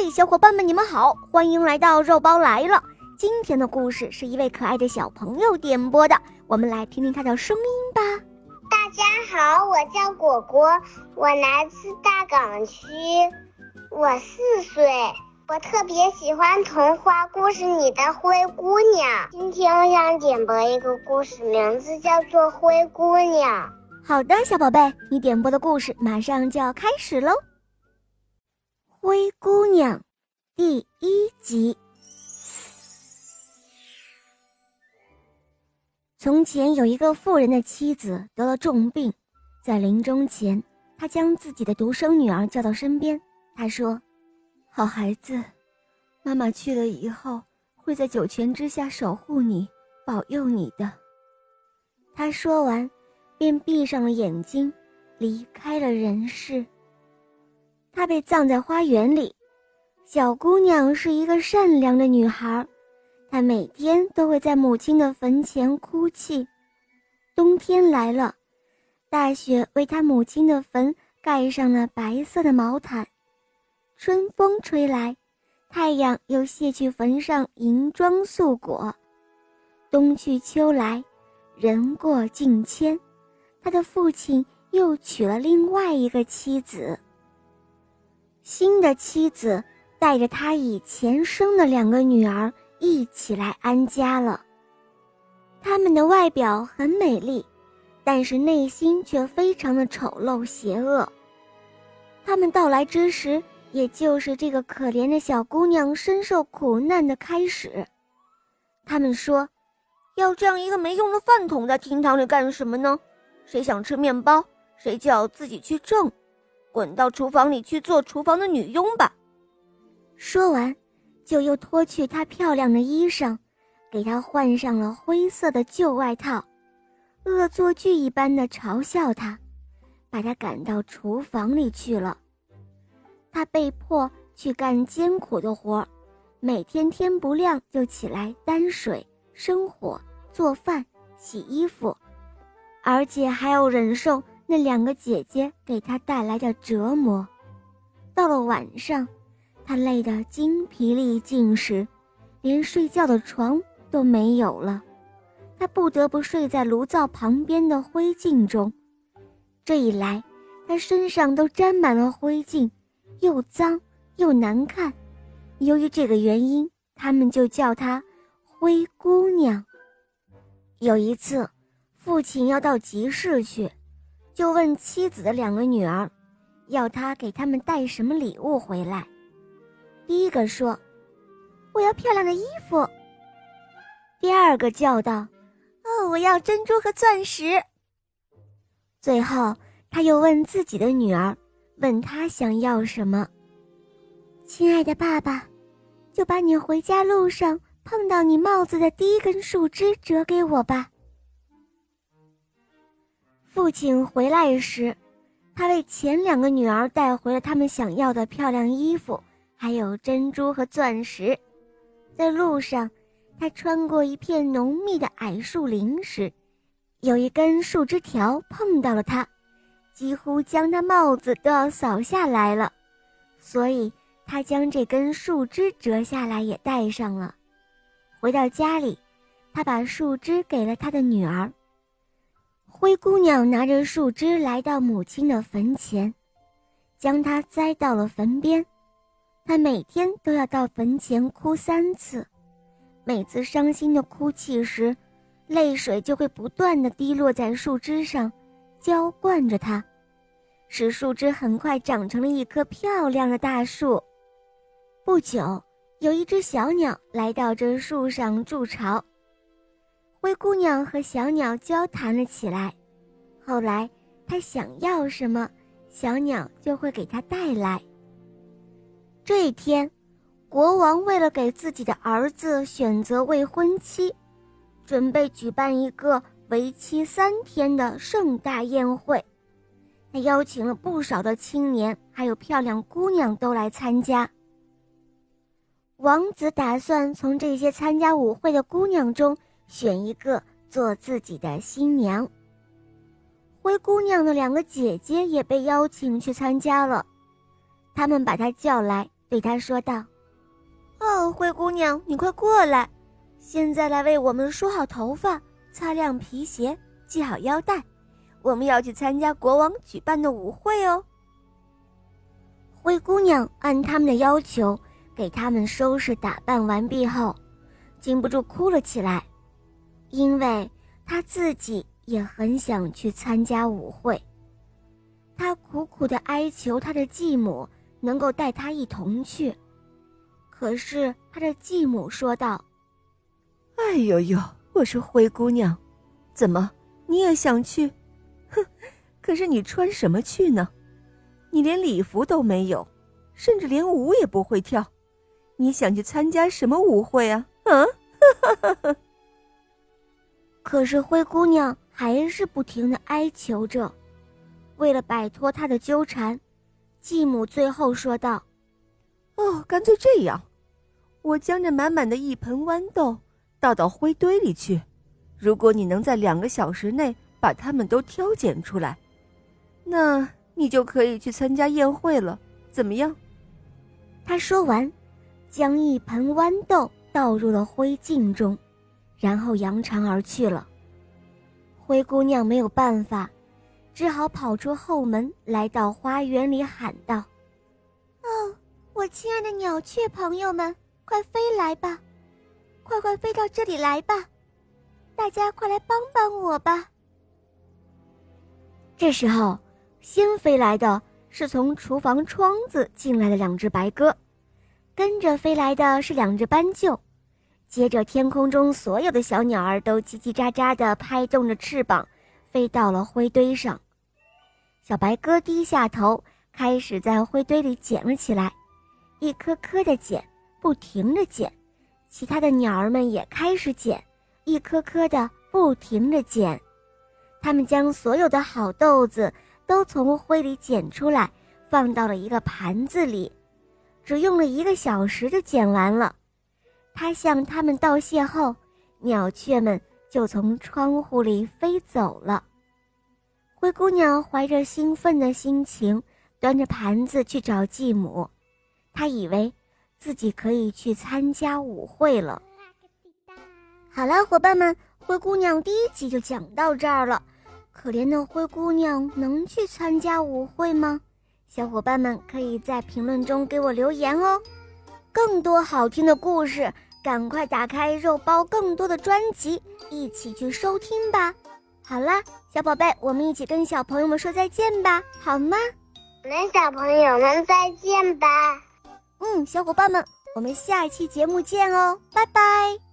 嘿，小伙伴们，你们好，欢迎来到肉包来了。今天的故事是一位可爱的小朋友点播的，我们来听听他的声音吧。大家好，我叫果果，我来自大港区，我四岁，我特别喜欢童话故事里的灰姑娘。今天我想点播一个故事，名字叫做《灰姑娘》。好的，小宝贝，你点播的故事马上就要开始喽。灰姑娘，第一集。从前有一个富人的妻子得了重病，在临终前，他将自己的独生女儿叫到身边。他说：“好孩子，妈妈去了以后，会在九泉之下守护你，保佑你的。”他说完，便闭上了眼睛，离开了人世。她被葬在花园里。小姑娘是一个善良的女孩，她每天都会在母亲的坟前哭泣。冬天来了，大雪为她母亲的坟盖上了白色的毛毯。春风吹来，太阳又卸去坟上银装素裹。冬去秋来，人过境迁，她的父亲又娶了另外一个妻子。新的妻子带着他以前生的两个女儿一起来安家了。他们的外表很美丽，但是内心却非常的丑陋邪恶。他们到来之时，也就是这个可怜的小姑娘深受苦难的开始。他们说：“要这样一个没用的饭桶在厅堂里干什么呢？谁想吃面包，谁就要自己去挣。”滚到厨房里去做厨房的女佣吧。说完，就又脱去她漂亮的衣裳，给她换上了灰色的旧外套，恶作剧一般的嘲笑她，把她赶到厨房里去了。她被迫去干艰苦的活，每天天不亮就起来担水、生火、做饭、洗衣服，而且还要忍受。那两个姐姐给他带来的折磨，到了晚上，他累得精疲力尽时，连睡觉的床都没有了，他不得不睡在炉灶旁边的灰烬中。这一来，他身上都沾满了灰烬，又脏又难看。由于这个原因，他们就叫她灰姑娘。有一次，父亲要到集市去。就问妻子的两个女儿，要他给他们带什么礼物回来。第一个说：“我要漂亮的衣服。”第二个叫道：“哦，我要珍珠和钻石。”最后，他又问自己的女儿，问她想要什么。亲爱的爸爸，就把你回家路上碰到你帽子的第一根树枝折给我吧。父亲回来时，他为前两个女儿带回了他们想要的漂亮衣服，还有珍珠和钻石。在路上，他穿过一片浓密的矮树林时，有一根树枝条碰到了他，几乎将他帽子都要扫下来了。所以，他将这根树枝折下来也戴上了。回到家里，他把树枝给了他的女儿。灰姑娘拿着树枝来到母亲的坟前，将它栽到了坟边。她每天都要到坟前哭三次，每次伤心的哭泣时，泪水就会不断的滴落在树枝上，浇灌着它，使树枝很快长成了一棵漂亮的大树。不久，有一只小鸟来到这树上筑巢。灰姑娘和小鸟交谈了起来，后来她想要什么，小鸟就会给她带来。这一天，国王为了给自己的儿子选择未婚妻，准备举办一个为期三天的盛大宴会。他邀请了不少的青年，还有漂亮姑娘都来参加。王子打算从这些参加舞会的姑娘中。选一个做自己的新娘。灰姑娘的两个姐姐也被邀请去参加了，他们把她叫来，对她说道：“哦，灰姑娘，你快过来，现在来为我们梳好头发，擦亮皮鞋，系好腰带，我们要去参加国王举办的舞会哦。”灰姑娘按他们的要求给他们收拾打扮完毕后，禁不住哭了起来，因为她自己也很想去参加舞会。她苦苦的哀求她的继母能够带她一同去，可是她的继母说道：“哎呦呦，我说灰姑娘，怎么你也想去？哼，可是你穿什么去呢？”你连礼服都没有，甚至连舞也不会跳，你想去参加什么舞会啊？啊！哈哈哈哈可是灰姑娘还是不停的哀求着。为了摆脱她的纠缠，继母最后说道：“哦，干脆这样，我将这满满的一盆豌豆倒到灰堆里去。如果你能在两个小时内把它们都挑拣出来，那……”你就可以去参加宴会了，怎么样？他说完，将一盆豌豆倒入了灰烬中，然后扬长而去了。灰姑娘没有办法，只好跑出后门，来到花园里喊道：“哦，我亲爱的鸟雀朋友们，快飞来吧，快快飞到这里来吧，大家快来帮帮我吧！”这时候。先飞来的是从厨房窗子进来的两只白鸽，跟着飞来的是两只斑鸠，接着天空中所有的小鸟儿都叽叽喳喳地拍动着翅膀，飞到了灰堆上。小白鸽低下头，开始在灰堆里捡了起来，一颗颗的捡，不停地捡。其他的鸟儿们也开始捡，一颗颗的不停地捡。它们将所有的好豆子。都从灰里捡出来，放到了一个盘子里，只用了一个小时就捡完了。他向他们道谢后，鸟雀们就从窗户里飞走了。灰姑娘怀着兴奋的心情，端着盘子去找继母。她以为自己可以去参加舞会了。好了，伙伴们，灰姑娘第一集就讲到这儿了。可怜的灰姑娘能去参加舞会吗？小伙伴们可以在评论中给我留言哦。更多好听的故事，赶快打开肉包更多的专辑，一起去收听吧。好啦，小宝贝，我们一起跟小朋友们说再见吧，好吗？我们小朋友们再见吧。嗯，小伙伴们，我们下一期节目见哦，拜拜。